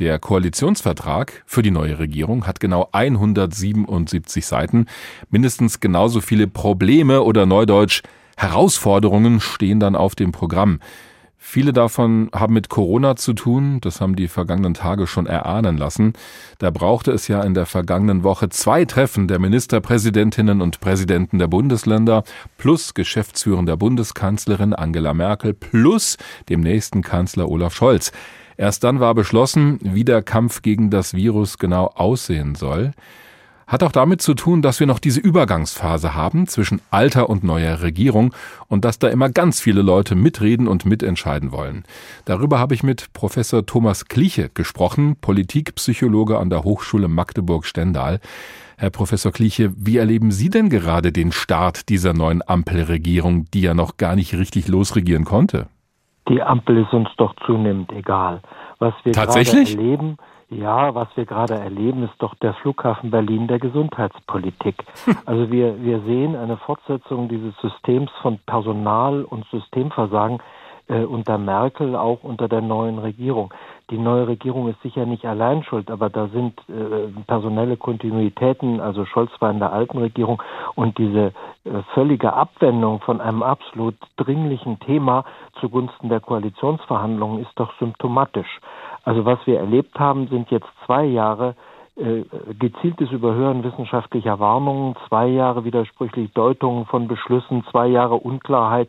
Der Koalitionsvertrag für die neue Regierung hat genau 177 Seiten. Mindestens genauso viele Probleme oder neudeutsch Herausforderungen stehen dann auf dem Programm. Viele davon haben mit Corona zu tun, das haben die vergangenen Tage schon erahnen lassen. Da brauchte es ja in der vergangenen Woche zwei Treffen der Ministerpräsidentinnen und Präsidenten der Bundesländer plus geschäftsführender Bundeskanzlerin Angela Merkel plus dem nächsten Kanzler Olaf Scholz. Erst dann war beschlossen, wie der Kampf gegen das Virus genau aussehen soll. Hat auch damit zu tun, dass wir noch diese Übergangsphase haben zwischen alter und neuer Regierung und dass da immer ganz viele Leute mitreden und mitentscheiden wollen. Darüber habe ich mit Professor Thomas Kliche gesprochen, Politikpsychologe an der Hochschule Magdeburg-Stendal. Herr Professor Kliche, wie erleben Sie denn gerade den Start dieser neuen Ampelregierung, die ja noch gar nicht richtig losregieren konnte? Die Ampel ist uns doch zunehmend egal. Was wir gerade erleben, ja, was wir gerade erleben, ist doch der Flughafen Berlin der Gesundheitspolitik. Also wir, wir sehen eine Fortsetzung dieses Systems von Personal- und Systemversagen äh, unter Merkel, auch unter der neuen Regierung. Die neue Regierung ist sicher nicht allein schuld, aber da sind äh, personelle Kontinuitäten, also Scholz war in der alten Regierung und diese äh, völlige Abwendung von einem absolut dringlichen Thema zugunsten der Koalitionsverhandlungen ist doch symptomatisch. Also was wir erlebt haben, sind jetzt zwei Jahre äh, gezieltes Überhören wissenschaftlicher Warnungen, zwei Jahre widersprüchlich Deutungen von Beschlüssen, zwei Jahre Unklarheit,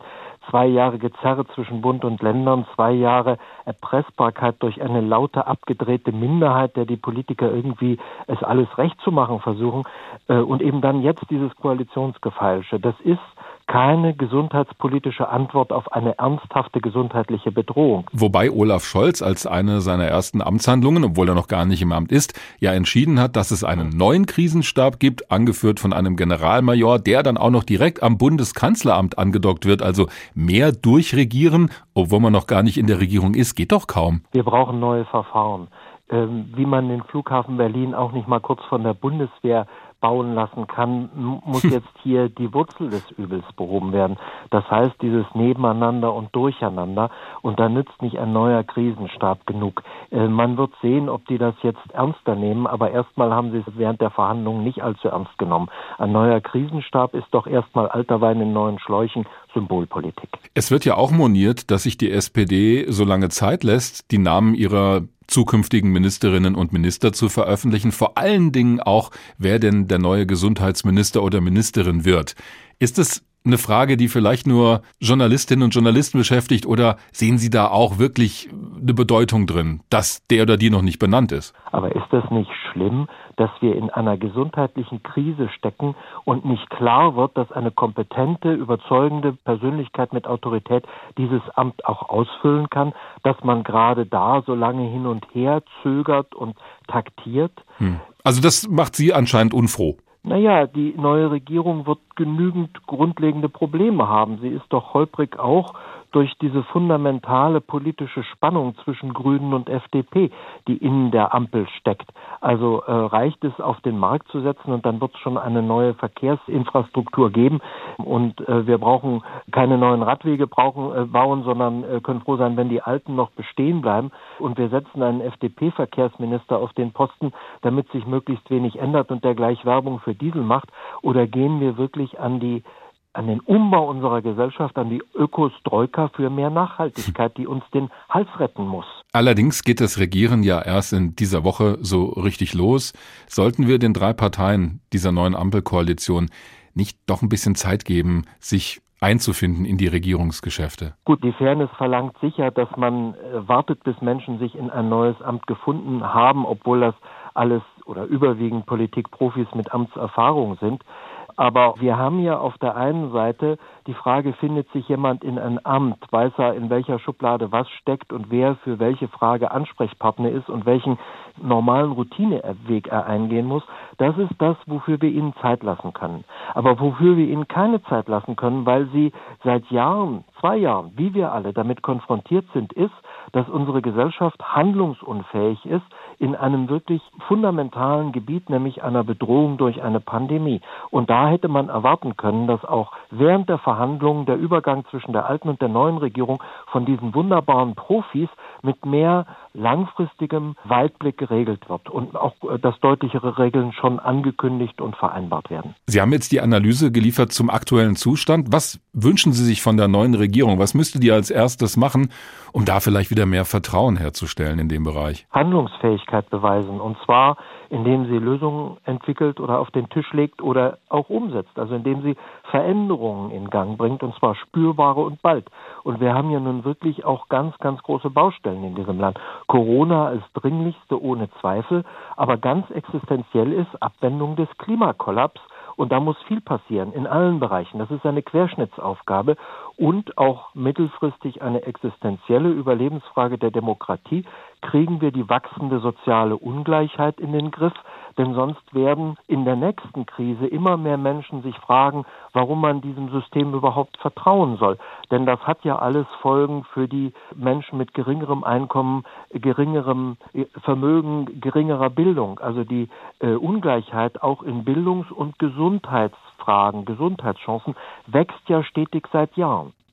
zwei Jahre Gezerre zwischen Bund und Ländern, zwei Jahre Erpressbarkeit durch eine laute, abgedrehte Minderheit, der die Politiker irgendwie es alles recht zu machen versuchen, äh, und eben dann jetzt dieses Koalitionsgefeilsche. Das ist keine gesundheitspolitische Antwort auf eine ernsthafte gesundheitliche Bedrohung. Wobei Olaf Scholz als eine seiner ersten Amtshandlungen, obwohl er noch gar nicht im Amt ist, ja entschieden hat, dass es einen neuen Krisenstab gibt, angeführt von einem Generalmajor, der dann auch noch direkt am Bundeskanzleramt angedockt wird. Also mehr durchregieren, obwohl man noch gar nicht in der Regierung ist, geht doch kaum. Wir brauchen neue Verfahren. Ähm, wie man den Flughafen Berlin auch nicht mal kurz von der Bundeswehr bauen lassen kann, muss jetzt hier die Wurzel des Übels behoben werden. Das heißt, dieses Nebeneinander und Durcheinander. Und da nützt nicht ein neuer Krisenstab genug. Äh, man wird sehen, ob die das jetzt ernster nehmen, aber erstmal haben sie es während der Verhandlungen nicht allzu ernst genommen. Ein neuer Krisenstab ist doch erstmal alter Wein in neuen Schläuchen Symbolpolitik. Es wird ja auch moniert, dass sich die SPD so lange Zeit lässt, die Namen ihrer zukünftigen Ministerinnen und Minister zu veröffentlichen, vor allen Dingen auch, wer denn der neue Gesundheitsminister oder Ministerin wird. Ist es eine Frage, die vielleicht nur Journalistinnen und Journalisten beschäftigt oder sehen Sie da auch wirklich eine Bedeutung drin, dass der oder die noch nicht benannt ist? Aber ist das nicht schlimm, dass wir in einer gesundheitlichen Krise stecken und nicht klar wird, dass eine kompetente, überzeugende Persönlichkeit mit Autorität dieses Amt auch ausfüllen kann, dass man gerade da so lange hin und her zögert und taktiert? Hm. Also das macht Sie anscheinend unfroh. Naja, die neue Regierung wird genügend grundlegende Probleme haben. Sie ist doch holprig auch durch diese fundamentale politische Spannung zwischen Grünen und FDP, die in der Ampel steckt. Also äh, reicht es, auf den Markt zu setzen und dann wird es schon eine neue Verkehrsinfrastruktur geben. Und äh, wir brauchen keine neuen Radwege brauchen, äh, bauen, sondern äh, können froh sein, wenn die alten noch bestehen bleiben. Und wir setzen einen FDP-Verkehrsminister auf den Posten, damit sich möglichst wenig ändert und der gleich Werbung für Diesel macht. Oder gehen wir wirklich an die an den Umbau unserer Gesellschaft, an die Ökostroika für mehr Nachhaltigkeit, die uns den Hals retten muss. Allerdings geht das Regieren ja erst in dieser Woche so richtig los. Sollten wir den drei Parteien dieser neuen Ampelkoalition nicht doch ein bisschen Zeit geben, sich einzufinden in die Regierungsgeschäfte? Gut, die Fairness verlangt sicher, dass man äh, wartet, bis Menschen sich in ein neues Amt gefunden haben, obwohl das alles oder überwiegend Politikprofis mit Amtserfahrung sind. Aber wir haben ja auf der einen Seite die Frage, findet sich jemand in ein Amt, weiß er, in welcher Schublade was steckt und wer für welche Frage Ansprechpartner ist und welchen normalen Routineweg er eingehen muss. Das ist das, wofür wir ihnen Zeit lassen können. Aber wofür wir ihnen keine Zeit lassen können, weil sie seit Jahren, zwei Jahren, wie wir alle damit konfrontiert sind, ist, dass unsere Gesellschaft handlungsunfähig ist in einem wirklich fundamentalen Gebiet, nämlich einer Bedrohung durch eine Pandemie. Und da hätte man erwarten können, dass auch während der Verhandlungen der Übergang zwischen der alten und der neuen Regierung von diesen wunderbaren Profis mit mehr langfristigem Weitblick geregelt wird und auch, äh, dass deutlichere Regeln schon angekündigt und vereinbart werden. Sie haben jetzt die Analyse geliefert zum aktuellen Zustand. Was wünschen Sie sich von der neuen Regierung? Was müsste die als erstes machen, um da vielleicht wieder mehr Vertrauen herzustellen in dem Bereich? Handlungsfähigkeit beweisen und zwar indem sie Lösungen entwickelt oder auf den Tisch legt oder auch umsetzt, also indem sie Veränderungen in Gang bringt und zwar spürbare und bald. Und wir haben ja nun wirklich auch ganz, ganz große Baustellen in diesem Land. Corona als dringlichste ohne Zweifel, aber ganz existenziell ist Abwendung des Klimakollaps und da muss viel passieren in allen Bereichen. Das ist eine Querschnittsaufgabe und auch mittelfristig eine existenzielle Überlebensfrage der Demokratie. Kriegen wir die wachsende soziale Ungleichheit in den Griff? Denn sonst werden in der nächsten Krise immer mehr Menschen sich fragen, warum man diesem System überhaupt vertrauen soll. Denn das hat ja alles Folgen für die Menschen mit geringerem Einkommen, geringerem Vermögen, geringerer Bildung. Also die äh, Ungleichheit auch in Bildungs- und Gesundheitsfragen, Gesundheitschancen wächst ja stetig seit Jahren.